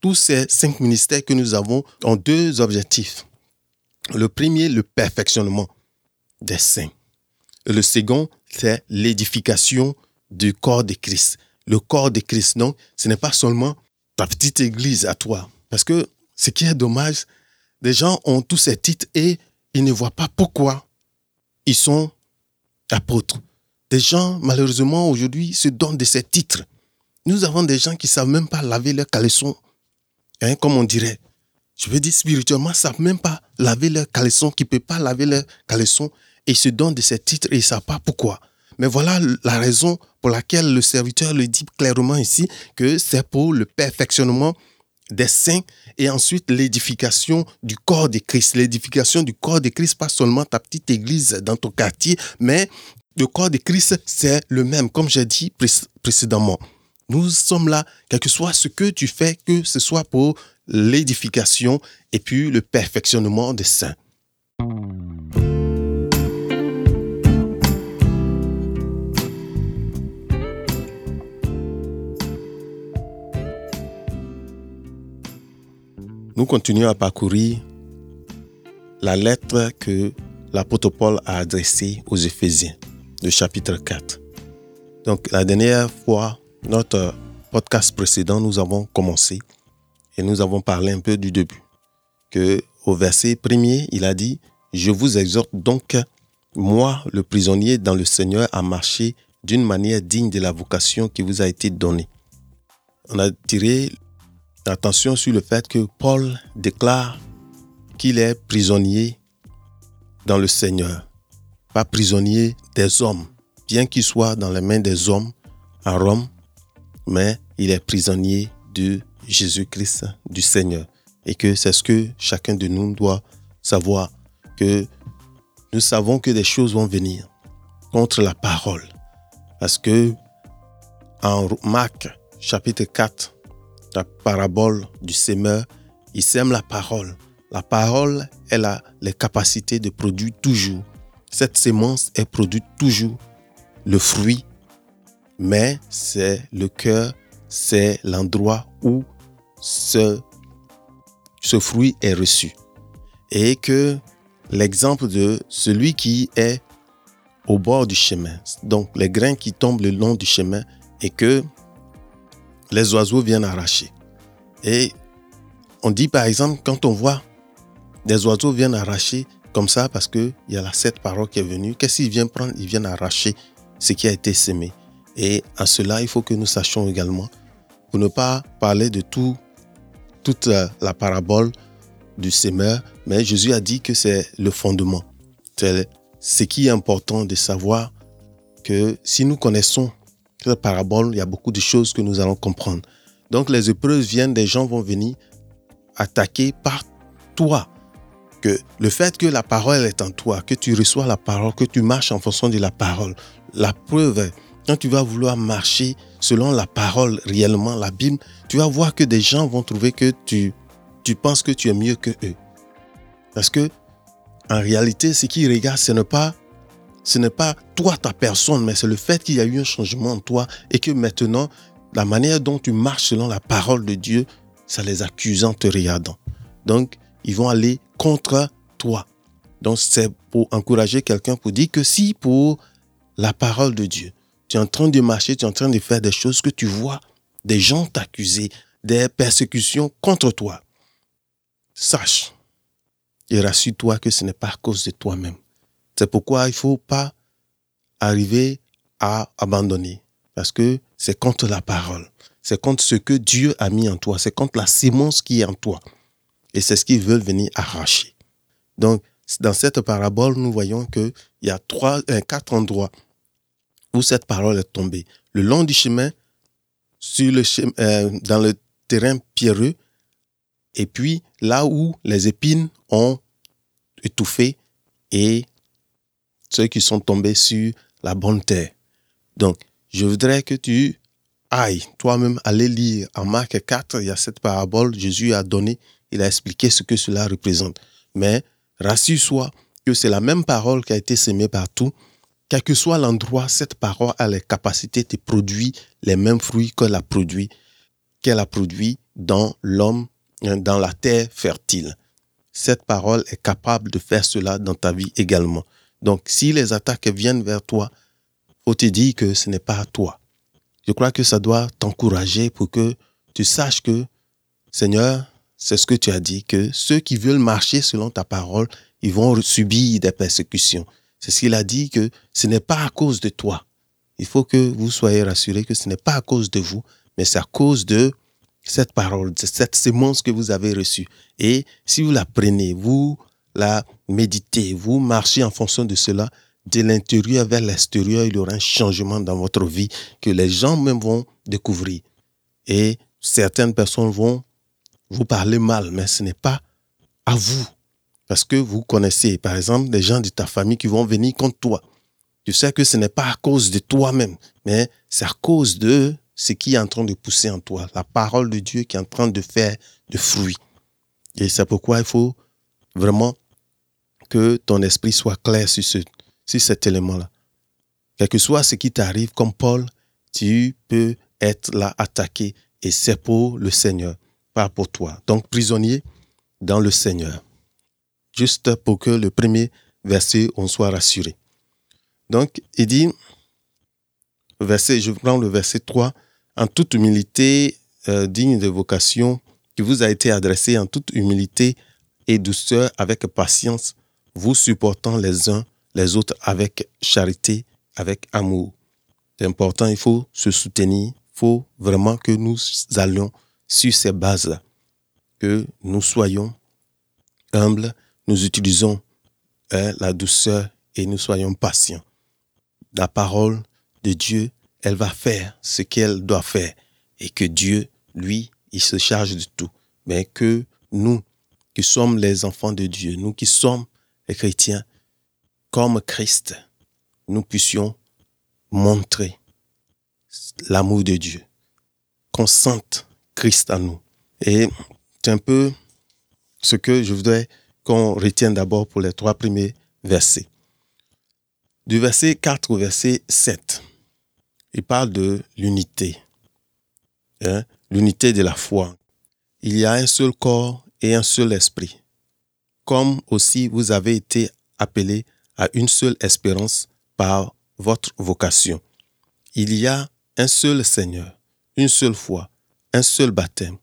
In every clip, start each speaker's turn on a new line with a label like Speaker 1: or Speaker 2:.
Speaker 1: tous ces cinq ministères que nous avons ont deux objectifs. Le premier, le perfectionnement des saints. Le second, c'est l'édification du corps de Christ. Le corps de Christ, non, ce n'est pas seulement ta petite église à toi. Parce que ce qui est dommage, des gens ont tous ces titres et ils ne voient pas pourquoi ils sont apôtres. Des gens, malheureusement, aujourd'hui, se donnent de ces titres. Nous avons des gens qui ne savent même pas laver leurs caleçons, hein, comme on dirait. Je veux dire, spirituellement, ils ne savent même pas laver leurs caleçons, qui ne peuvent pas laver leurs caleçons, et ils se donnent de ces titres et ils ne savent pas pourquoi? Mais voilà la raison pour laquelle le serviteur le dit clairement ici, que c'est pour le perfectionnement des saints et ensuite l'édification du corps de Christ. L'édification du corps de Christ, pas seulement ta petite église dans ton quartier, mais le corps de Christ, c'est le même, comme j'ai dit précédemment. Nous sommes là, quel que soit ce que tu fais, que ce soit pour l'édification et puis le perfectionnement des saints. Nous continuons à parcourir la lettre que l'apôtre Paul a adressée aux Éphésiens, le chapitre 4. Donc la dernière fois, notre podcast précédent, nous avons commencé et nous avons parlé un peu du début. Que au verset premier, il a dit Je vous exhorte donc, moi, le prisonnier dans le Seigneur, à marcher d'une manière digne de la vocation qui vous a été donnée. On a tiré l'attention sur le fait que Paul déclare qu'il est prisonnier dans le Seigneur, pas prisonnier des hommes, bien qu'il soit dans les mains des hommes à Rome, mais il est prisonnier de Jésus-Christ, du Seigneur. Et que c'est ce que chacun de nous doit savoir, que nous savons que des choses vont venir contre la parole. Parce que en Marc chapitre 4, la parabole du semeur, il sème la parole. La parole, elle a les capacités de produire toujours. Cette sémence, elle produit toujours le fruit mais c'est le cœur, c'est l'endroit où ce, fruit est reçu. Et que l'exemple de celui qui est au bord du chemin, donc les grains qui tombent le long du chemin et que les oiseaux viennent arracher. Et on dit par exemple, quand on voit des oiseaux viennent arracher comme ça parce qu'il y a la cette parole qui est venue, qu'est-ce qu'ils viennent prendre? Ils viennent arracher ce qui a été semé. Et à cela, il faut que nous sachions également, pour ne pas parler de tout, toute la, parabole du semeur, mais Jésus a dit que c'est le fondement. C'est ce qui est important de savoir que si nous connaissons la parabole, il y a beaucoup de choses que nous allons comprendre. Donc les épreuves viennent, des gens vont venir attaquer par toi. Que le fait que la parole est en toi, que tu reçois la parole, que tu marches en fonction de la parole, la preuve quand tu vas vouloir marcher selon la parole réellement, la Bible, tu vas voir que des gens vont trouver que tu, tu penses que tu es mieux que eux. Parce que, en réalité, ce qu'ils regardent, ce n'est pas, ce n'est pas toi, ta personne, mais c'est le fait qu'il y a eu un changement en toi et que maintenant, la manière dont tu marches selon la parole de Dieu, ça les accuse en te regardant. Donc, ils vont aller contre toi. Donc, c'est pour encourager quelqu'un pour dire que si pour la parole de Dieu, tu es en train de marcher, tu es en train de faire des choses que tu vois des gens t'accuser, des persécutions contre toi. Sache et rassure-toi que ce n'est pas à cause de toi-même. C'est pourquoi il ne faut pas arriver à abandonner. Parce que c'est contre la parole. C'est contre ce que Dieu a mis en toi. C'est contre la sémence qui est en toi. Et c'est ce qu'ils veulent venir arracher. Donc, dans cette parabole, nous voyons qu'il y a trois, euh, quatre endroits où cette parole est tombée. Le long du chemin, sur le euh, dans le terrain pierreux, et puis là où les épines ont étouffé et ceux qui sont tombés sur la bonne terre. Donc, je voudrais que tu ailles toi-même aller lire en Marc 4, il y a cette parabole, Jésus a donné, il a expliqué ce que cela représente. Mais rassure-toi que c'est la même parole qui a été semée partout quel que soit l'endroit, cette parole a la capacité de produire les mêmes fruits qu'elle a produit dans l'homme, hein, dans la terre fertile. Cette parole est capable de faire cela dans ta vie également. Donc, si les attaques viennent vers toi, faut te dire que ce n'est pas à toi. Je crois que ça doit t'encourager pour que tu saches que, Seigneur, c'est ce que tu as dit, que ceux qui veulent marcher selon ta parole, ils vont subir des persécutions. C'est ce qu'il a dit que ce n'est pas à cause de toi. Il faut que vous soyez rassurés que ce n'est pas à cause de vous, mais c'est à cause de cette parole, de cette sémence que vous avez reçue. Et si vous la prenez, vous la méditez, vous marchez en fonction de cela, de l'intérieur vers l'extérieur, il y aura un changement dans votre vie que les gens même vont découvrir. Et certaines personnes vont vous parler mal, mais ce n'est pas à vous. Parce que vous connaissez, par exemple, des gens de ta famille qui vont venir contre toi. Tu sais que ce n'est pas à cause de toi-même, mais c'est à cause de ce qui est en train de pousser en toi, la parole de Dieu qui est en train de faire de fruits. Et c'est pourquoi il faut vraiment que ton esprit soit clair sur, ce, sur cet élément-là. Quel que soit ce qui t'arrive, comme Paul, tu peux être là attaqué et c'est pour le Seigneur, pas pour toi. Donc prisonnier dans le Seigneur. Juste pour que le premier verset, on soit rassuré. Donc, il dit, verset, je prends le verset 3, en toute humilité, euh, digne de vocation, qui vous a été adressé en toute humilité et douceur, avec patience, vous supportant les uns les autres avec charité, avec amour. C'est important, il faut se soutenir, il faut vraiment que nous allions sur ces bases-là, que nous soyons humbles, nous utilisons hein, la douceur et nous soyons patients. La parole de Dieu, elle va faire ce qu'elle doit faire et que Dieu, lui, il se charge de tout. Mais que nous, qui sommes les enfants de Dieu, nous qui sommes les chrétiens, comme Christ, nous puissions montrer l'amour de Dieu, qu'on sente Christ en nous. Et c'est un peu ce que je voudrais qu'on retienne d'abord pour les trois premiers versets. Du verset 4 au verset 7, il parle de l'unité, hein, l'unité de la foi. Il y a un seul corps et un seul esprit, comme aussi vous avez été appelés à une seule espérance par votre vocation. Il y a un seul Seigneur, une seule foi, un seul baptême,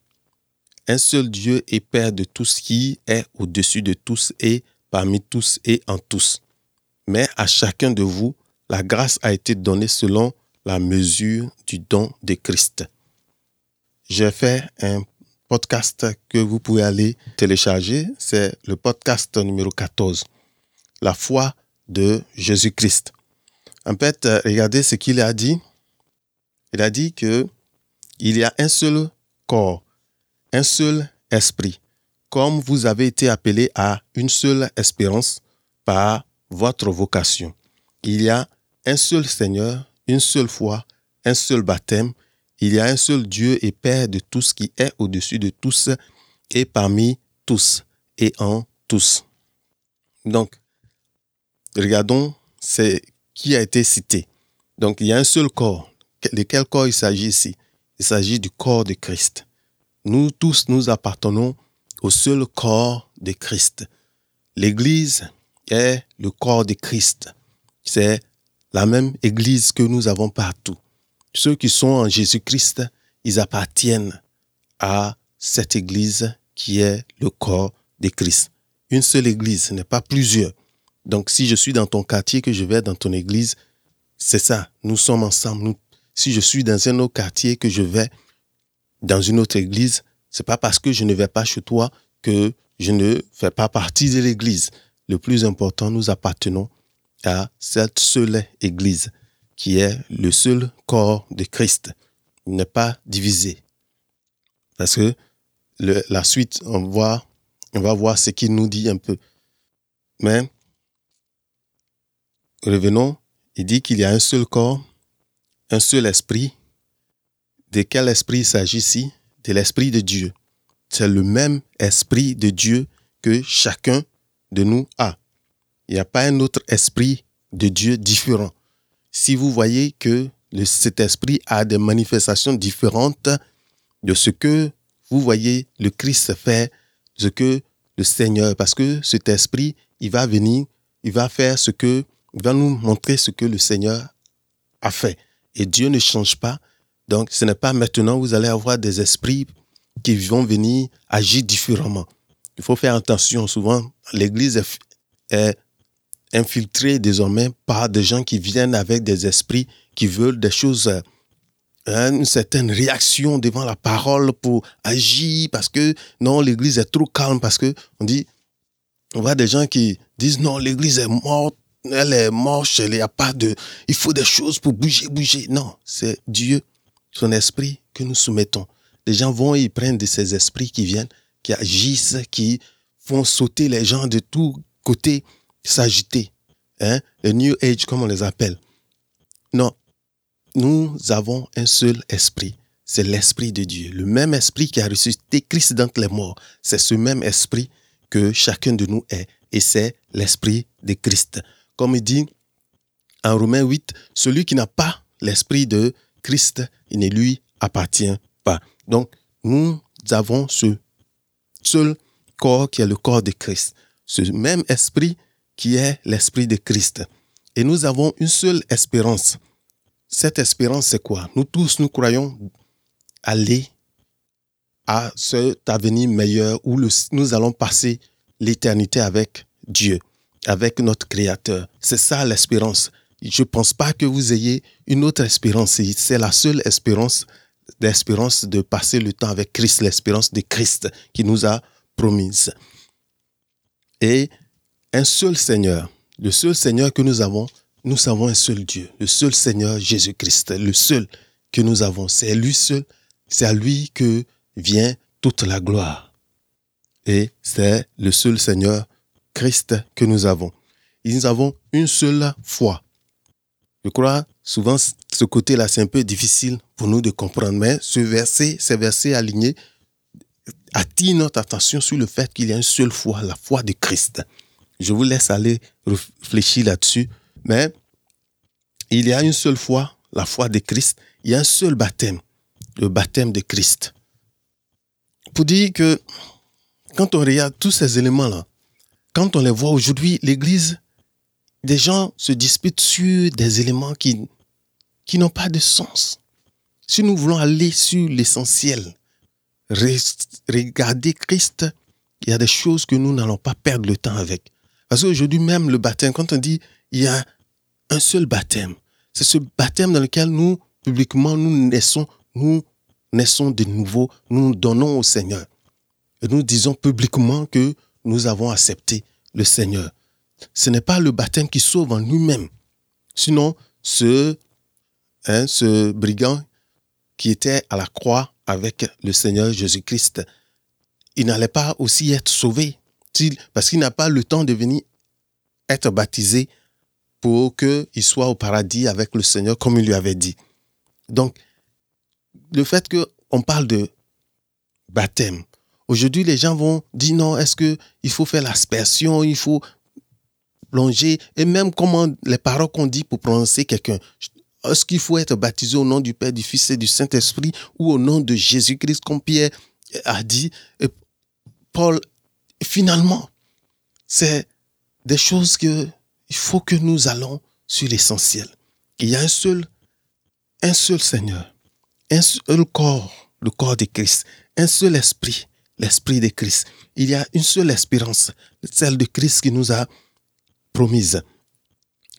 Speaker 1: un seul Dieu et Père de tout ce qui est au-dessus de tous et parmi tous et en tous. Mais à chacun de vous, la grâce a été donnée selon la mesure du don de Christ. J'ai fait un podcast que vous pouvez aller télécharger. C'est le podcast numéro 14. La foi de Jésus-Christ. En fait, euh, regardez ce qu'il a dit. Il a dit que il y a un seul corps, un seul esprit, comme vous avez été appelés à une seule espérance par votre vocation. Il y a un seul Seigneur, une seule foi, un seul baptême. Il y a un seul Dieu et Père de tout ce qui est au-dessus de tous et parmi tous et en tous. Donc, regardons ce qui a été cité. Donc, il y a un seul corps. De quel corps il s'agit ici? Il s'agit du corps de Christ. Nous tous, nous appartenons au seul corps de Christ. L'Église est le corps de Christ. C'est la même Église que nous avons partout. Ceux qui sont en Jésus-Christ, ils appartiennent à cette Église qui est le corps de Christ. Une seule Église, ce n'est pas plusieurs. Donc, si je suis dans ton quartier, que je vais dans ton église, c'est ça. Nous sommes ensemble. si je suis dans un autre quartier, que je vais dans une autre église, c'est pas parce que je ne vais pas chez toi que je ne fais pas partie de l'église. Le plus important, nous appartenons à cette seule église qui est le seul corps de Christ. Il n'est pas divisé. Parce que la suite, on va, on va voir ce qu'il nous dit un peu. Mais revenons, il dit qu'il y a un seul corps, un seul esprit. De quel esprit il s'agit ici? De l'esprit de Dieu. C'est le même esprit de Dieu que chacun de nous a. Il n'y a pas un autre esprit de Dieu différent. Si vous voyez que cet esprit a des manifestations différentes de ce que vous voyez le Christ faire, ce que le Seigneur, parce que cet esprit, il va venir, il va faire ce que, il va nous montrer ce que le Seigneur a fait. Et Dieu ne change pas. Donc, ce n'est pas maintenant vous allez avoir des esprits qui vont venir agir différemment. Il faut faire attention. Souvent, l'Église est infiltrée désormais par des gens qui viennent avec des esprits qui veulent des choses Hein, une certaine réaction devant la parole pour agir parce que non, l'église est trop calme parce que on dit, on voit des gens qui disent non, l'église est morte, elle est moche, il n'y a pas de, il faut des choses pour bouger, bouger. Non, c'est Dieu, son esprit que nous soumettons. Les gens vont et ils prennent de ces esprits qui viennent, qui agissent, qui font sauter les gens de tous côtés, s'agiter. Hein? Le New Age, comme on les appelle. Non, nous avons un seul esprit. C'est l'esprit de Dieu. Le même esprit qui a ressuscité Christ d'entre les morts. C'est ce même esprit que chacun de nous est. Et c'est l'esprit de Christ. Comme il dit en Romains 8, celui qui n'a pas l'esprit de Christ, ne lui appartient pas. Donc, nous avons ce seul corps qui est le corps de Christ. Ce même esprit qui est l'esprit de Christ. Et nous avons une seule espérance cette espérance, c'est quoi? Nous tous, nous croyons aller à cet avenir meilleur où nous allons passer l'éternité avec Dieu, avec notre Créateur. C'est ça l'espérance. Je ne pense pas que vous ayez une autre espérance. C'est la seule espérance, l'espérance de passer le temps avec Christ, l'espérance de Christ qui nous a promise. Et un seul Seigneur, le seul Seigneur que nous avons, nous avons un seul Dieu, le seul Seigneur Jésus-Christ, le seul que nous avons. C'est lui seul, c'est à lui que vient toute la gloire. Et c'est le seul Seigneur Christ que nous avons. Nous avons une seule foi. Je crois, souvent, ce côté-là, c'est un peu difficile pour nous de comprendre, mais ce verset, ces versets alignés, attirent notre attention sur le fait qu'il y a une seule foi, la foi de Christ. Je vous laisse aller réfléchir là-dessus mais il y a une seule foi, la foi de Christ. Il y a un seul baptême, le baptême de Christ. Pour dire que quand on regarde tous ces éléments-là, quand on les voit aujourd'hui, l'Église, des gens se disputent sur des éléments qui, n'ont pas de sens. Si nous voulons aller sur l'essentiel, regarder Christ, il y a des choses que nous n'allons pas perdre le temps avec. Parce qu'aujourd'hui même, le baptême, quand on dit il y a un seul baptême. C'est ce baptême dans lequel nous, publiquement, nous naissons, nous naissons de nouveau, nous nous donnons au Seigneur. Et nous disons publiquement que nous avons accepté le Seigneur. Ce n'est pas le baptême qui sauve en lui-même. Sinon, ce, hein, ce brigand qui était à la croix avec le Seigneur Jésus-Christ, il n'allait pas aussi être sauvé parce qu'il n'a pas le temps de venir être baptisé pour qu'il soit au paradis avec le Seigneur comme il lui avait dit. Donc, le fait qu'on parle de baptême, aujourd'hui les gens vont dire non, est-ce qu'il faut faire l'aspersion, il faut plonger, et même comment les paroles qu'on dit pour prononcer quelqu'un. Est-ce qu'il faut être baptisé au nom du Père, du Fils et du Saint-Esprit ou au nom de Jésus-Christ, comme Pierre a dit? Paul, finalement, c'est des choses que il faut que nous allons sur l'essentiel. Il y a un seul, un seul Seigneur, un seul corps, le corps de Christ, un seul esprit, l'esprit de Christ. Il y a une seule espérance, celle de Christ qui nous a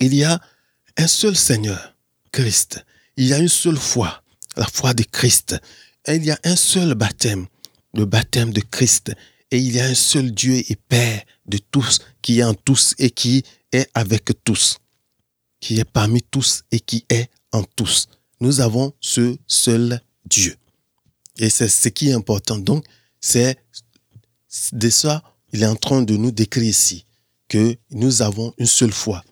Speaker 1: Il y a un seul Seigneur, Christ. Il y a une seule foi, la foi de Christ. Il y a un seul baptême, le baptême de Christ. Et il y a un seul Dieu et Père de tous, qui est en tous et qui est avec tous, qui est parmi tous et qui est en tous. Nous avons ce seul Dieu. Et c'est ce qui est important. Donc, c'est de ça, il est en train de nous décrire ici que nous avons une seule foi.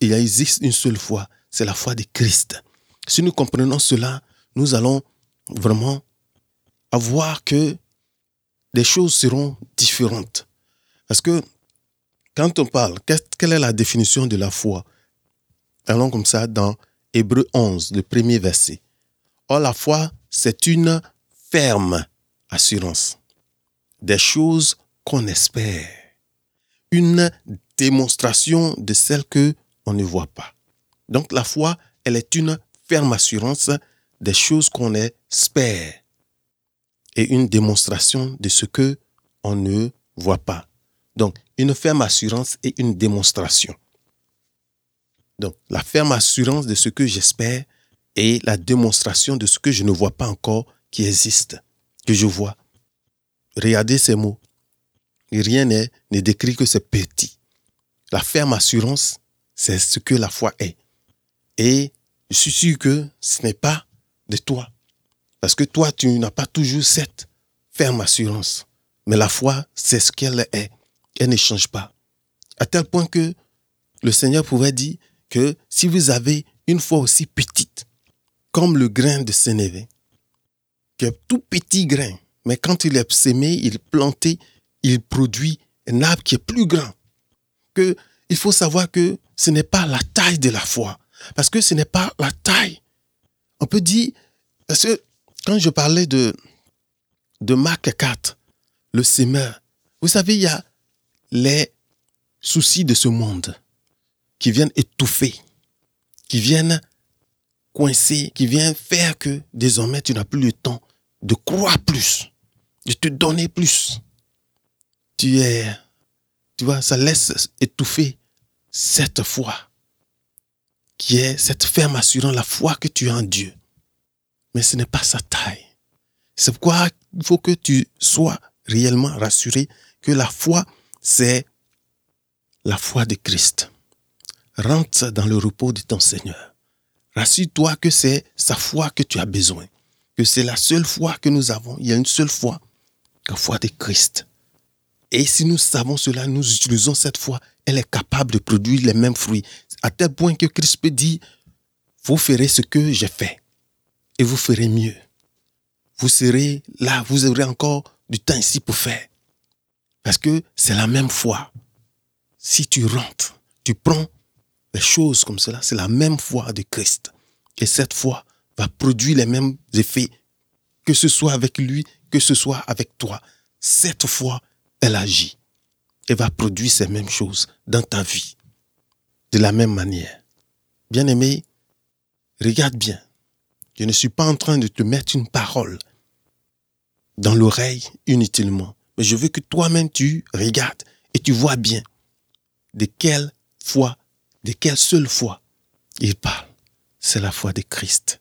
Speaker 1: il existe une seule foi, c'est la foi de Christ. Si nous comprenons cela, nous allons vraiment avoir que les choses seront différentes. Parce que quand on parle, quelle est la définition de la foi? Allons comme ça dans Hébreu 11, le premier verset. Or, la foi, c'est une ferme assurance des choses qu'on espère. Une démonstration de celles que on ne voit pas. Donc la foi, elle est une ferme assurance des choses qu'on espère et une démonstration de ce que on ne voit pas. Donc, une ferme assurance et une démonstration. Donc, la ferme assurance de ce que j'espère et la démonstration de ce que je ne vois pas encore qui existe, que je vois. Regardez ces mots. Rien n'est décrit que c'est petit. La ferme assurance, c'est ce que la foi est. Et je suis sûr que ce n'est pas de toi. Parce que toi, tu n'as pas toujours cette ferme assurance. Mais la foi, c'est ce qu'elle est. Elle ne change pas. À tel point que le Seigneur pouvait dire que si vous avez une foi aussi petite, comme le grain de sénévé, que tout petit grain, mais quand il est sémé, il est planté, il produit un arbre qui est plus grand. Que il faut savoir que ce n'est pas la taille de la foi, parce que ce n'est pas la taille. On peut dire, parce que quand je parlais de, de Marc 4, le semeur, vous savez, il y a les soucis de ce monde qui viennent étouffer, qui viennent coincer, qui viennent faire que désormais tu n'as plus le temps de croire plus, de te donner plus. Tu es, tu vois, ça laisse étouffer cette foi qui est cette ferme assurant la foi que tu as en Dieu. Mais ce n'est pas sa taille. C'est pourquoi il faut que tu sois réellement rassuré que la foi, c'est la foi de Christ. Rentre dans le repos de ton Seigneur. Rassure-toi que c'est sa foi que tu as besoin, que c'est la seule foi que nous avons. Il y a une seule foi, la foi de Christ. Et si nous savons cela, nous utilisons cette foi, elle est capable de produire les mêmes fruits, à tel point que Christ peut dire, vous ferez ce que j'ai fait, et vous ferez mieux. Vous serez là, vous aurez encore du temps ici pour faire. Parce que c'est la même foi. Si tu rentres, tu prends les choses comme cela, c'est la même foi de Christ. Et cette foi va produire les mêmes effets, que ce soit avec lui, que ce soit avec toi. Cette foi, elle agit et va produire ces mêmes choses dans ta vie. De la même manière. Bien-aimé, regarde bien. Je ne suis pas en train de te mettre une parole dans l'oreille inutilement. Mais je veux que toi-même tu regardes et tu vois bien de quelle foi, de quelle seule foi il parle. C'est la foi de Christ.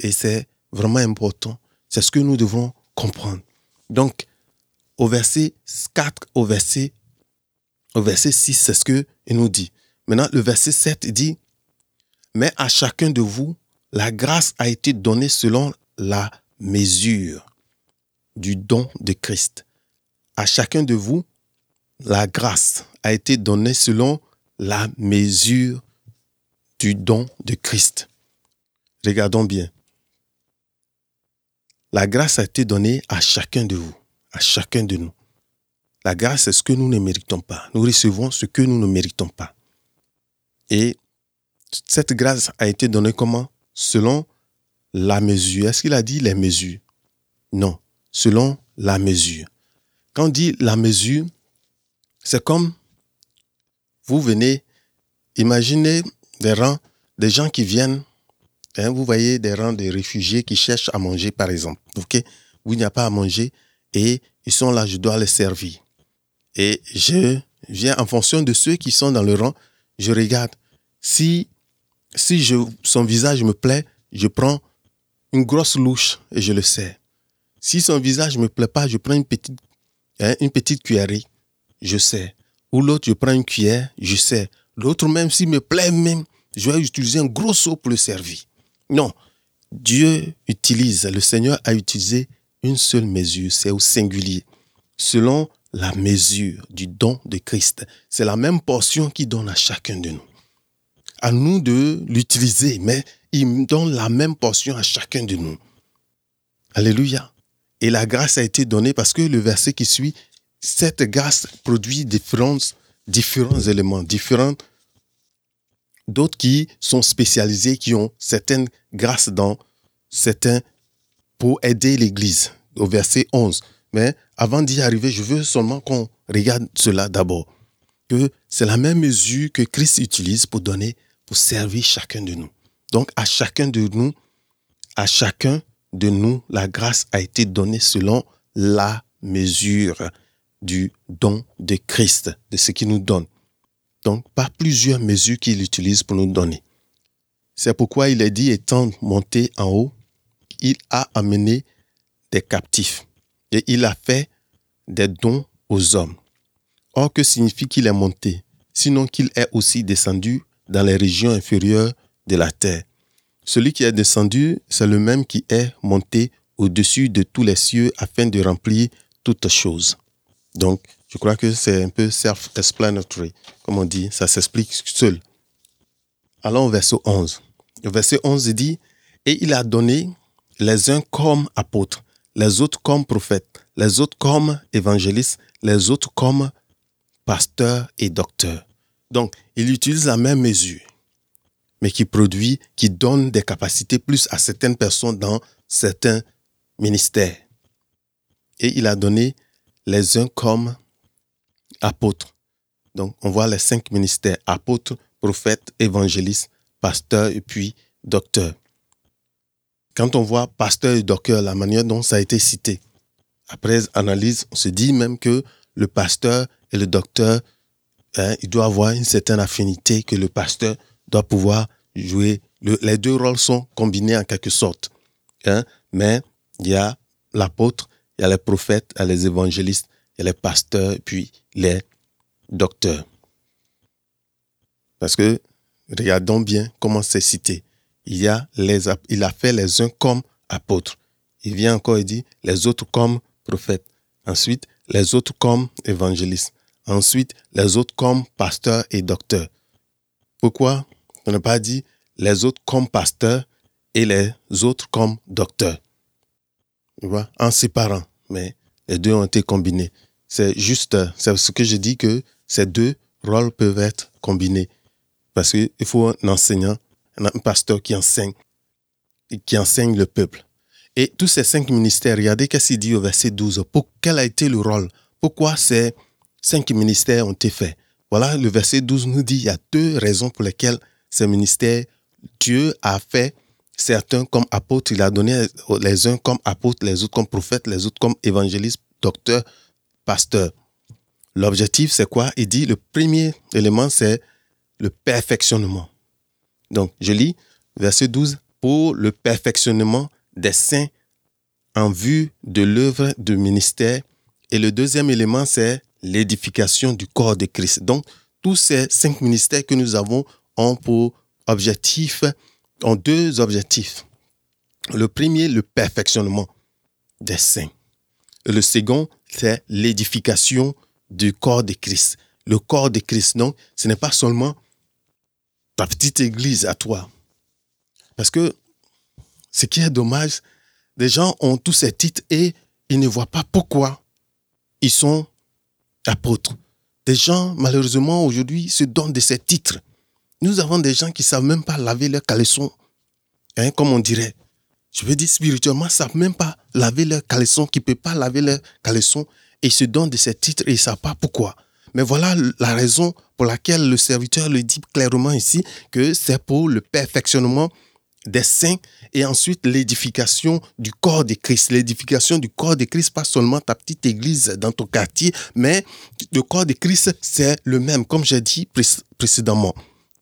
Speaker 1: Et c'est vraiment important. C'est ce que nous devons comprendre. Donc, au verset 4, au verset, au verset 6, c'est ce qu'il nous dit. Maintenant, le verset 7 dit, Mais à chacun de vous, la grâce a été donnée selon la mesure du don de Christ. À chacun de vous, la grâce a été donnée selon la mesure du don de Christ. Regardons bien. La grâce a été donnée à chacun de vous, à chacun de nous. La grâce, c'est ce que nous ne méritons pas. Nous recevons ce que nous ne méritons pas. Et cette grâce a été donnée comment? Selon la mesure. Est-ce qu'il a dit les mesures? Non selon la mesure. Quand on dit la mesure, c'est comme vous venez, imaginez des rangs, des gens qui viennent, hein, vous voyez des rangs de réfugiés qui cherchent à manger, par exemple, ok, où il n'y a pas à manger et ils sont là, je dois les servir. Et je viens en fonction de ceux qui sont dans le rang, je regarde. Si, si je, son visage me plaît, je prends une grosse louche et je le sers. Si son visage ne me plaît pas, je prends une petite, hein, une petite cuillerée, je sais. Ou l'autre, je prends une cuillère, je sais. L'autre, même s'il me plaît, même, je vais utiliser un gros seau pour le servir. Non. Dieu utilise, le Seigneur a utilisé une seule mesure, c'est au singulier, selon la mesure du don de Christ. C'est la même portion qu'il donne à chacun de nous. À nous de l'utiliser, mais il donne la même portion à chacun de nous. Alléluia. Et la grâce a été donnée parce que le verset qui suit, cette grâce produit différents, différents éléments, différents, d'autres qui sont spécialisés, qui ont certaines grâces dans certains, pour aider l'Église au verset 11. Mais avant d'y arriver, je veux seulement qu'on regarde cela d'abord. Que c'est la même mesure que Christ utilise pour donner, pour servir chacun de nous. Donc à chacun de nous, à chacun de nous, la grâce a été donnée selon la mesure du don de Christ, de ce qu'il nous donne. Donc, pas plusieurs mesures qu'il utilise pour nous donner. C'est pourquoi il est dit, étant monté en haut, il a amené des captifs et il a fait des dons aux hommes. Or, que signifie qu'il est monté Sinon qu'il est aussi descendu dans les régions inférieures de la terre. Celui qui est descendu, c'est le même qui est monté au-dessus de tous les cieux afin de remplir toutes choses. Donc, je crois que c'est un peu self-explanatory, comme on dit, ça s'explique seul. Allons au verset 11. Le verset 11 dit, Et il a donné les uns comme apôtres, les autres comme prophètes, les autres comme évangélistes, les autres comme pasteurs et docteurs. Donc, il utilise la même mesure, mais qui produit, qui donne des capacités plus à certaines personnes dans certains ministères. Et il a donné les uns comme apôtres. Donc, on voit les cinq ministères, apôtres, prophètes, évangélistes, pasteurs et puis docteurs. Quand on voit pasteur et docteur, la manière dont ça a été cité, après analyse, on se dit même que le pasteur et le docteur, hein, il doit avoir une certaine affinité que le pasteur doit pouvoir jouer. les deux rôles sont combinés en quelque sorte. Hein, mais il y a l'apôtre, il y a les prophètes, il y a les évangélistes, il y a les pasteurs, puis les docteurs. Parce que, regardons bien comment c'est cité il, a fait les uns comme apôtres. Il vient encore et dit les autres comme prophètes. Ensuite, les autres comme évangélistes. Ensuite, les autres comme pasteurs et docteurs. Pourquoi on n'a pas dit les autres comme pasteurs et les autres comme docteurs? Tu vois, En séparant, mais les deux ont été combinés. C'est juste, c'est ce que je dis que ces deux rôles peuvent être combinés. Parce qu'il faut un enseignant un pasteur qui enseigne, qui enseigne le peuple. Et tous ces cinq ministères, regardez qu'est-ce qu'il dit au verset 12. Pour, quel a été le rôle? Pourquoi ces cinq ministères ont été faits? Voilà, le verset 12 nous dit il y a deux raisons pour lesquelles ces ministères, Dieu a fait certains comme apôtres, il a donné les uns comme apôtres, les autres comme prophètes, les autres comme évangélistes, docteurs, pasteurs. L'objectif, c'est quoi? Il dit le premier élément, c'est le perfectionnement. Donc, je lis verset 12, pour le perfectionnement des saints en vue de l'œuvre de ministère. Et le deuxième élément, c'est l'édification du corps de Christ. Donc, tous ces cinq ministères que nous avons ont pour objectif, ont deux objectifs. Le premier, le perfectionnement des saints. le second, c'est l'édification du corps de Christ. Le corps de Christ, donc, ce n'est pas seulement ta petite église à toi. Parce que ce qui est dommage, des gens ont tous ces titres et ils ne voient pas pourquoi ils sont apôtres. Des gens, malheureusement, aujourd'hui, se donnent de ces titres. Nous avons des gens qui ne savent même pas laver leurs caleçons, hein, comme on dirait. Je veux dire, spirituellement, ne savent même pas laver leurs caleçons, qui ne peuvent pas laver leurs caleçons, et se donnent de ces titres et ils ne savent pas pourquoi. Mais voilà la raison pour laquelle le serviteur le dit clairement ici, que c'est pour le perfectionnement des saints et ensuite l'édification du corps de Christ. L'édification du corps de Christ, pas seulement ta petite église dans ton quartier, mais le corps de Christ, c'est le même, comme j'ai dit précédemment.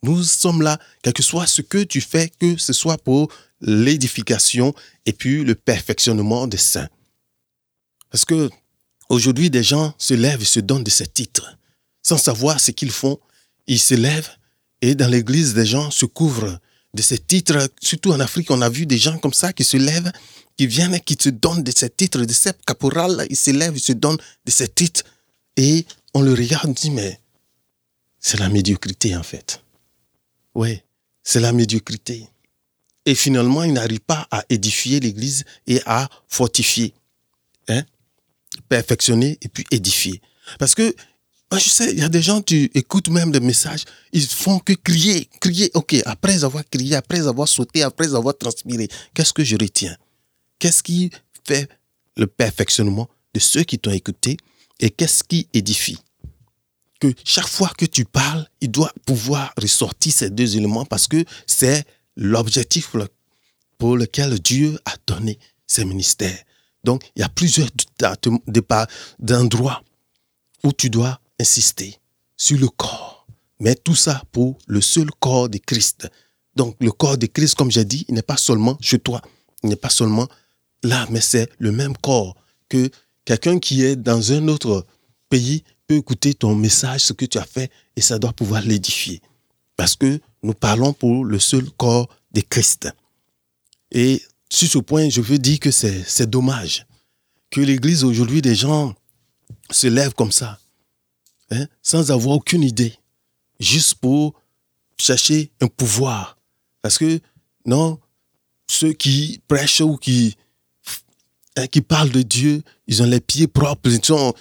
Speaker 1: Nous sommes là, quel que soit ce que tu fais, que ce soit pour l'édification et puis le perfectionnement des saints. Parce que aujourd'hui, des gens se lèvent et se donnent de ces titres sans savoir ce qu'ils font. Ils se lèvent et dans l'église, des gens se couvrent de ces titres. Surtout en Afrique, on a vu des gens comme ça qui se lèvent, qui viennent, qui se donnent de ces titres, de ces caporales. Ils se lèvent, ils se donnent de ces titres. Et on le regarde, on dit, mais c'est la médiocrité en fait. Oui, c'est la médiocrité. Et finalement, ils n'arrivent pas à édifier l'église et à fortifier, hein? perfectionner et puis édifier. Parce que ah, je sais, il y a des gens, tu écoutes même des messages, ils font que crier, crier. Ok, après avoir crié, après avoir sauté, après avoir transpiré, qu'est-ce que je retiens? Qu'est-ce qui fait le perfectionnement de ceux qui t'ont écouté et qu'est-ce qui édifie? Que chaque fois que tu parles, il doit pouvoir ressortir ces deux éléments parce que c'est l'objectif pour lequel Dieu a donné ces ministères. Donc, il y a plusieurs d'endroits où tu dois insister sur le corps. Mais tout ça pour le seul corps de Christ. Donc, le corps de Christ, comme j'ai dit, il n'est pas seulement chez toi. Il n'est pas seulement là, mais c'est le même corps que quelqu'un qui est dans un autre pays peut écouter ton message, ce que tu as fait, et ça doit pouvoir l'édifier. Parce que nous parlons pour le seul corps de Christ. Et sur ce point, je veux dire que c'est dommage que l'Église aujourd'hui, des gens se lèvent comme ça, hein, sans avoir aucune idée, juste pour chercher un pouvoir. Parce que, non, ceux qui prêchent ou qui, hein, qui parlent de Dieu, ils ont les pieds propres, ils sont,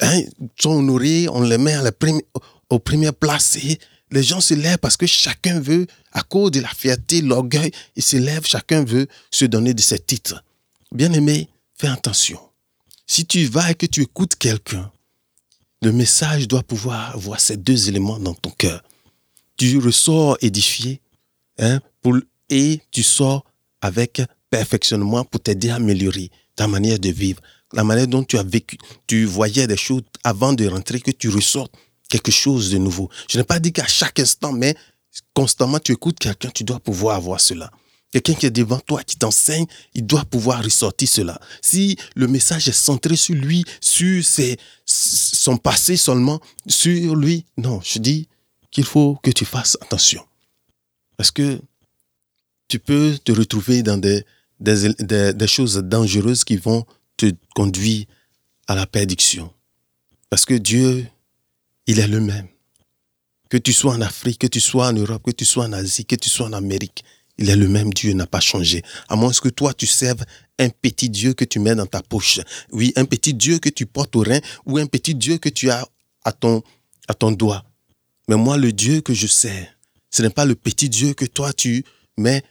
Speaker 1: hein, sont honorés, on les met à la aux premières places. Les gens se lèvent parce que chacun veut, à cause de la fierté, l'orgueil, ils se lèvent, chacun veut se donner de ses titres. Bien aimé, fais attention. Si tu vas et que tu écoutes quelqu'un, le message doit pouvoir avoir ces deux éléments dans ton cœur. Tu ressors édifié hein, et tu sors avec perfectionnement pour t'aider à améliorer ta manière de vivre, la manière dont tu as vécu. Tu voyais des choses avant de rentrer, que tu ressortes quelque chose de nouveau. Je n'ai pas dit qu'à chaque instant, mais constamment tu écoutes quelqu'un, tu dois pouvoir avoir cela. Quelqu'un qui est devant toi, qui t'enseigne, il doit pouvoir ressortir cela. Si le message est centré sur lui, sur ses, son passé seulement, sur lui, non, je dis qu'il faut que tu fasses attention. Parce que tu peux te retrouver dans des, des, des choses dangereuses qui vont te conduire à la perdition. Parce que Dieu, il est le même. Que tu sois en Afrique, que tu sois en Europe, que tu sois en Asie, que tu sois en Amérique, il est le même Dieu, n'a pas changé. À moins que toi, tu serves un petit Dieu que tu mets dans ta poche. Oui, un petit Dieu que tu portes au rein ou un petit Dieu que tu as à ton, doigt. Mais moi, le Dieu que je sers, ce n'est pas le petit Dieu que toi, tu mets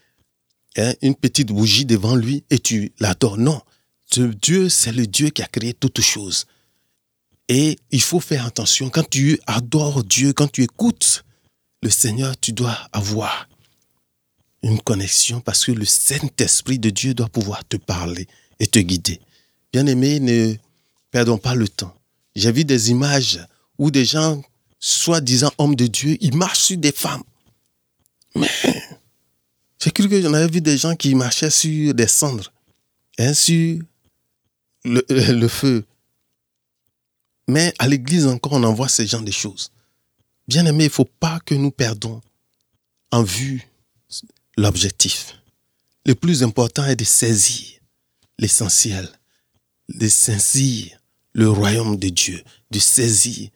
Speaker 1: hein, une petite bougie devant lui et tu l'adores. Non. Ce Dieu, c'est le Dieu qui a créé toutes choses. Et il faut faire attention. Quand tu adores Dieu, quand tu écoutes le Seigneur, tu dois avoir une connexion parce que le Saint-Esprit de Dieu doit pouvoir te parler et te guider. Bien-aimés, ne perdons pas le temps. J'ai vu des images où des gens, soi-disant hommes de Dieu, ils marchent sur des femmes. Mais j'ai cru que j'en avais vu des gens qui marchaient sur des cendres, hein, sur le, le feu. Mais à l'église encore, on en voit ce genre de choses. Bien-aimés, il ne faut pas que nous perdons en vue l'objectif. Le plus important est de saisir l'essentiel, de saisir le royaume de Dieu, de saisir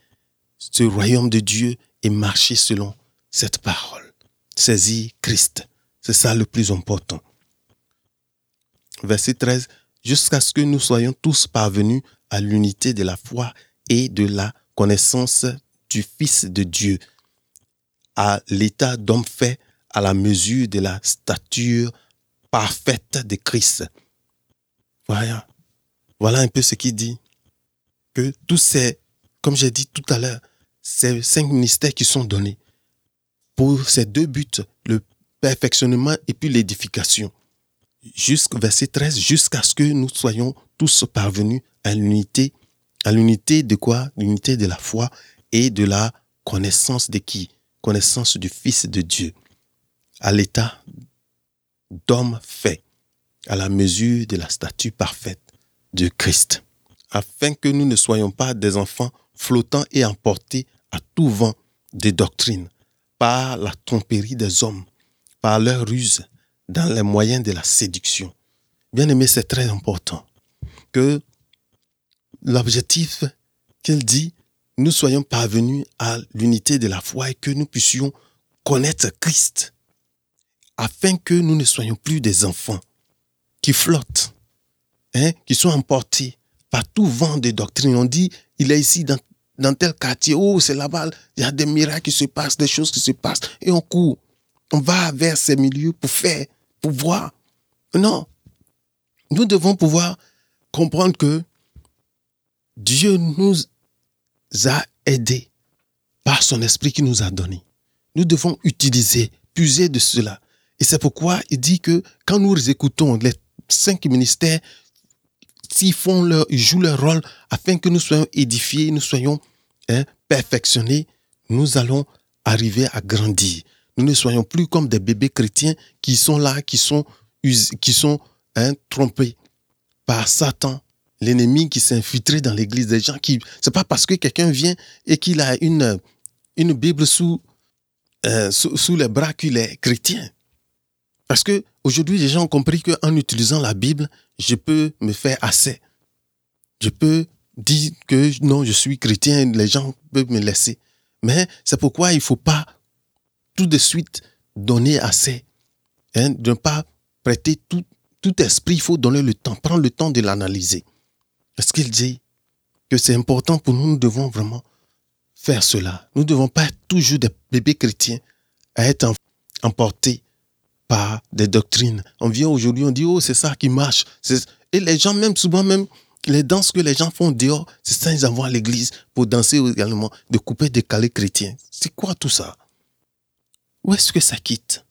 Speaker 1: ce royaume de Dieu et marcher selon cette parole. Saisir Christ. C'est ça le plus important. Verset 13. Jusqu'à ce que nous soyons tous parvenus à l'unité de la foi et de la connaissance du Fils de Dieu, à l'état d'homme fait à la mesure de la stature parfaite de Christ. Voilà. Un peu ce qu'il dit. Que tous ces, comme j'ai dit tout à l'heure, ces cinq ministères qui sont donnés pour ces deux buts, le perfectionnement et puis l'édification. Jusqu'au verset 13, jusqu'à ce que nous soyons tous parvenus à l'unité. À l'unité de quoi? L'unité de la foi et de la connaissance de qui? Connaissance du Fils de Dieu à l'état d'homme fait, à la mesure de la statue parfaite de Christ, afin que nous ne soyons pas des enfants flottants et emportés à tout vent des doctrines, par la tromperie des hommes, par leur ruse, dans les moyens de la séduction. Bien aimé, c'est très important que l'objectif qu'il dit, nous soyons parvenus à l'unité de la foi et que nous puissions connaître Christ afin que nous ne soyons plus des enfants qui flottent, hein, qui sont emportés par tout vent de doctrine. On dit, il est ici dans, tel quartier, oh, c'est là-bas, il y a des miracles qui se passent, des choses qui se passent, et on court. On va vers ces milieux pour faire, pour voir. Non. Nous devons pouvoir comprendre que Dieu nous a aidés par son esprit qui nous a donné. Nous devons utiliser, puiser de cela. Et c'est pourquoi il dit que quand nous écoutons les cinq ministères, s'ils font leur, jouent leur rôle afin que nous soyons édifiés, nous soyons hein, perfectionnés, nous allons arriver à grandir. Nous ne soyons plus comme des bébés chrétiens qui sont là, qui sont, qui sont hein, trompés par Satan, l'ennemi qui s'est infiltré dans l'église des gens qui c'est pas parce que quelqu'un vient et qu'il a une une Bible sous, euh, sous, sous les bras qu'il est chrétien. Parce que aujourd'hui, les gens ont compris qu'en utilisant la Bible, je peux me faire assez. Je peux dire que non, je suis chrétien, les gens peuvent me laisser. Mais c'est pourquoi il ne faut pas tout de suite donner assez. Hein, de ne pas prêter tout, tout esprit, il faut donner le temps, prendre le temps de l'analyser. Parce qu'il dit que c'est important pour nous, nous devons vraiment faire cela. Nous ne devons pas être toujours des bébés chrétiens à être emportés par des doctrines. On vient aujourd'hui, on dit, oh, c'est ça qui marche. Et les gens, même souvent, même les danses que les gens font dehors, c'est ça, ils l'église pour danser également, de couper des calés chrétiens. C'est quoi tout ça? Où est-ce que ça quitte?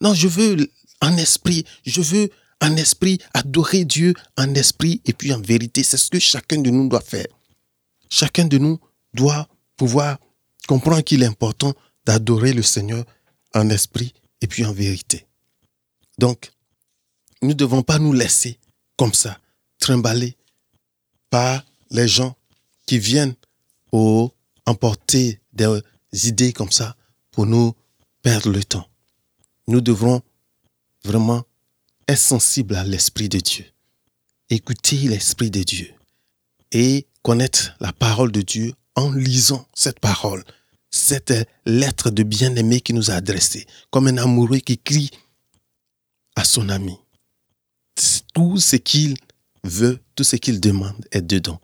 Speaker 1: Non, je veux en esprit, je veux en esprit adorer Dieu en esprit et puis en vérité. C'est ce que chacun de nous doit faire. Chacun de nous doit pouvoir comprendre qu'il est important d'adorer le Seigneur en esprit et puis en vérité. Donc, nous ne devons pas nous laisser comme ça, trimballer par les gens qui viennent pour emporter des idées comme ça pour nous perdre le temps. Nous devrons vraiment être sensibles à l'Esprit de Dieu, écouter l'Esprit de Dieu et connaître la parole de Dieu en lisant cette parole, cette lettre de bien-aimé qui nous a adressée, comme un amoureux qui crie à son ami. Tout ce qu'il veut, tout ce qu'il demande est dedans.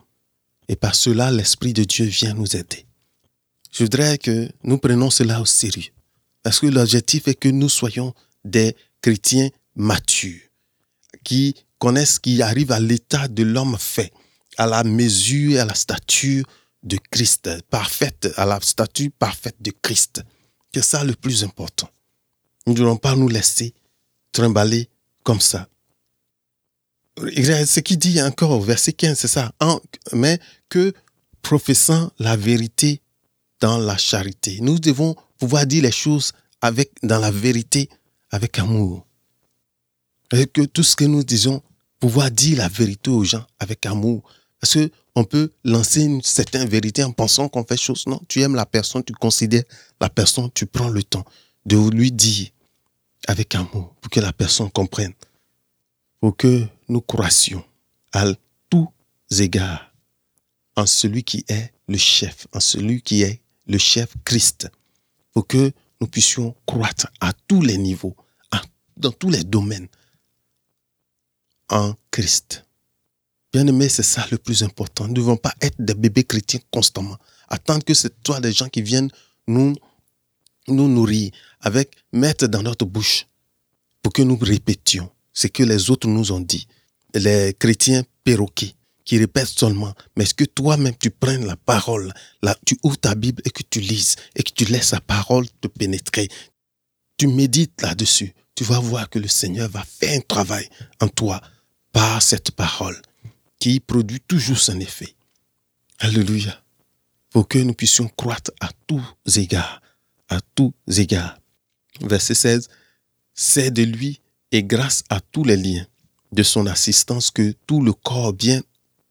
Speaker 1: Et par cela, l'Esprit de Dieu vient nous aider. Je voudrais que nous prenions cela au sérieux. Parce que l'objectif est que nous soyons des chrétiens matures, qui connaissent, qui arrivent à l'état de l'homme fait, à la mesure à la stature de Christ, parfaite, à la statue parfaite de Christ. C'est ça le plus important. Nous ne devons pas nous laisser trimballer comme ça. Ce qui dit encore au verset 15, c'est ça. mais que professant la vérité dans la charité. Nous devons pouvoir dire les choses avec, dans la vérité, avec amour. Et que tout ce que nous disons, pouvoir dire la vérité aux gens avec amour. Parce qu'on peut lancer une certaine vérité en pensant qu'on fait chose. Non, tu aimes la personne, tu considères la personne, tu prends le temps de lui dire avec amour pour que la personne comprenne. Pour que nous croissions à tous égards en celui qui est le chef, en celui qui est le chef Christ. Pour que nous puissions croître à tous les niveaux, dans tous les domaines en Christ. Bien aimé, c'est ça le plus important. Nous ne devons pas être des bébés chrétiens constamment. Attendre que c'est toi des gens qui viennent nous, nous nourrir avec mettre dans notre bouche pour que nous répétions ce que les autres nous ont dit. Les chrétiens perroquets qui répètent seulement, mais est-ce que toi-même tu prennes la parole, tu ouvres ta Bible et que tu lises et que tu laisses la parole te pénétrer? Tu médites là-dessus. Tu vas voir que le Seigneur va faire un travail en toi par cette parole qui produit toujours son effet. Alléluia. Pour que nous puissions croître à tous égards, à tous égards. Verset 16. C'est de lui et grâce à tous les liens de son assistance que tout le corps bien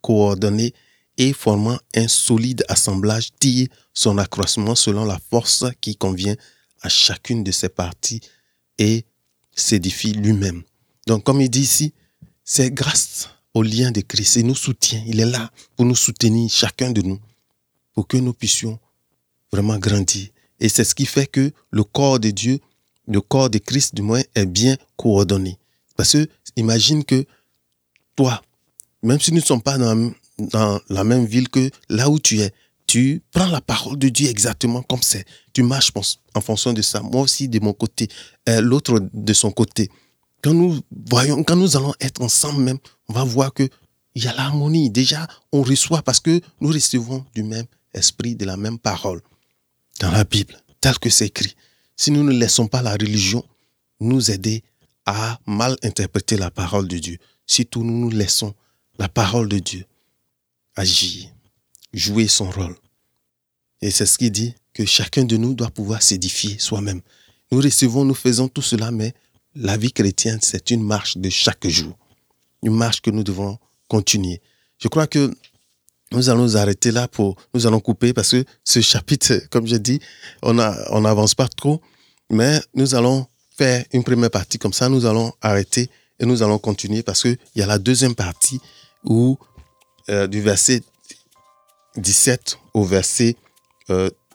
Speaker 1: coordonné et formant un solide assemblage tire son accroissement selon la force qui convient à chacune de ses parties et s'édifie lui-même. Donc, comme il dit ici, c'est grâce au lien de Christ. Il nous soutient. Il est là pour nous soutenir, chacun de nous, pour que nous puissions vraiment grandir. Et c'est ce qui fait que le corps de Dieu, le corps de Christ du moins, est bien coordonné. Parce que imagine que toi, même si nous ne sommes pas dans, la même ville que là où tu es, tu prends la parole de Dieu exactement comme c'est. Tu marches en fonction de ça. Moi aussi de mon côté, euh, l'autre de son côté quand nous voyons, quand nous allons être ensemble même, on va voir que il y a l'harmonie. Déjà, on reçoit parce que nous recevons du même esprit, de la même parole dans la Bible, tel que c'est écrit. Si nous ne laissons pas la religion nous aider à mal interpréter la parole de Dieu, si tout nous nous laissons la parole de Dieu agir, jouer son rôle. Et c'est ce qui dit que chacun de nous doit pouvoir s'édifier soi-même. Nous recevons, nous faisons tout cela, mais la vie chrétienne, c'est une marche de chaque jour. Une marche que nous devons continuer. Je crois que nous allons nous arrêter là pour, nous allons couper parce que ce chapitre, comme je dis, on n'avance pas trop, mais nous allons faire une première partie comme ça, nous allons arrêter et nous allons continuer parce qu'il y a la deuxième partie où, euh, du verset 17 au verset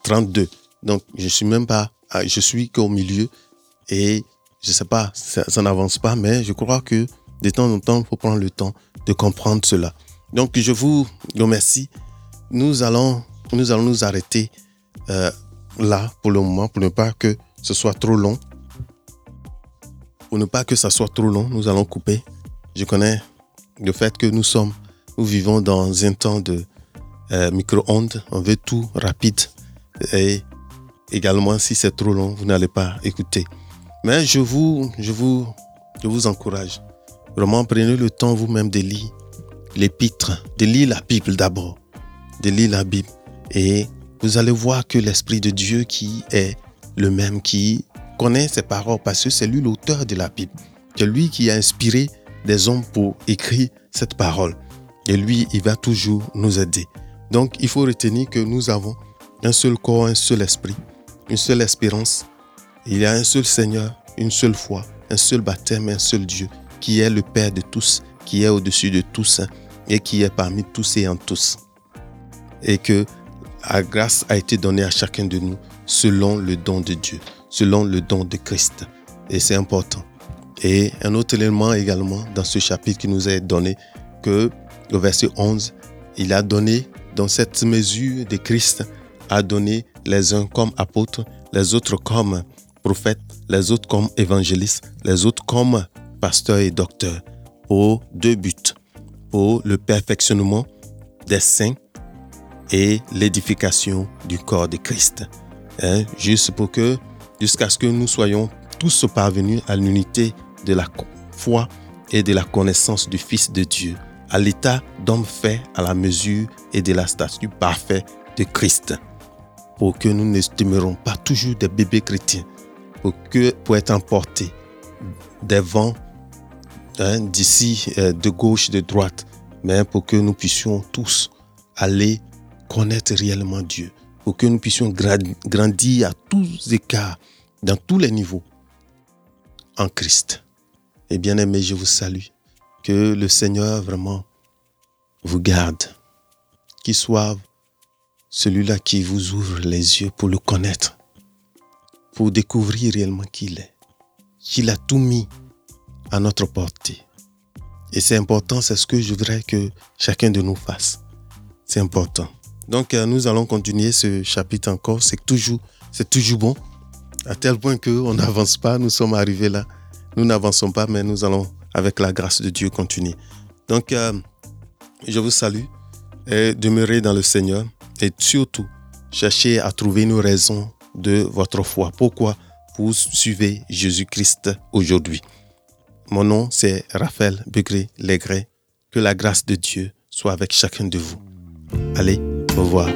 Speaker 1: 32. Euh, Donc, je suis même pas, je suis qu'au milieu et je sais pas, ça, n'avance pas, mais je crois que de temps en temps, il faut prendre le temps de comprendre cela. Donc, je vous remercie. Nous allons nous, allons nous arrêter euh, là pour le moment, pour ne pas que ce soit trop long. Pour ne pas que ça soit trop long, nous allons couper. Je connais le fait que nous sommes, nous vivons dans un temps de euh, micro-ondes. On veut tout rapide. Et également, si c'est trop long, vous n'allez pas écouter. Mais je vous, je vous, je vous encourage. Vraiment, prenez le temps vous-même de lire l'épître, de lire la Bible d'abord, de lire la Bible. Et vous allez voir que l'Esprit de Dieu qui est le même, qui connaît ses paroles, parce que c'est lui l'auteur de la Bible. C'est lui qui a inspiré des hommes pour écrire cette parole. Et lui, il va toujours nous aider. Donc, il faut retenir que nous avons un seul corps, un seul esprit, une seule espérance. Il y a un seul Seigneur, une seule foi, un seul baptême, un seul Dieu, qui est le Père de tous, qui est au-dessus de tous et qui est parmi tous et en tous. Et que la grâce a été donnée à chacun de nous selon le don de Dieu, selon le don de Christ. Et c'est important. Et un autre élément également dans ce chapitre qui nous est donné, que le verset 11, il a donné dans cette mesure de Christ, a donné les uns comme apôtres, les autres comme prophètes, les autres comme évangélistes, les autres comme pasteurs et docteurs, pour deux buts, pour le perfectionnement des saints et l'édification du corps de Christ. Hein, juste pour que, jusqu'à ce que nous soyons tous parvenus à l'unité de la foi et de la connaissance du Fils de Dieu, à l'état d'homme fait à la mesure et de la statue parfaite de Christ, pour que nous ne demeurons pas toujours des bébés chrétiens, pour, que, pour être emportés des vents hein, d'ici, euh, de gauche, de droite, mais pour que nous puissions tous aller connaître réellement Dieu, pour que nous puissions grandir à tous écarts, dans tous les niveaux, en Christ. Et eh bien aimé, je vous salue. Que le Seigneur vraiment vous garde. Qu'il soit celui-là qui vous ouvre les yeux pour le connaître, pour découvrir réellement qui il est. Qu'il a tout mis à notre portée. Et c'est important, c'est ce que je voudrais que chacun de nous fasse. C'est important. Donc euh, nous allons continuer ce chapitre encore. C'est toujours, c'est toujours bon. À tel point qu'on n'avance pas, nous sommes arrivés là. Nous n'avançons pas, mais nous allons, avec la grâce de Dieu, continuer. Donc, euh, je vous salue et demeurez dans le Seigneur et surtout, cherchez à trouver une raison de votre foi. Pourquoi vous suivez Jésus-Christ aujourd'hui? Mon nom, c'est Raphaël Begré Legré. Que la grâce de Dieu soit avec chacun de vous. Allez, au revoir.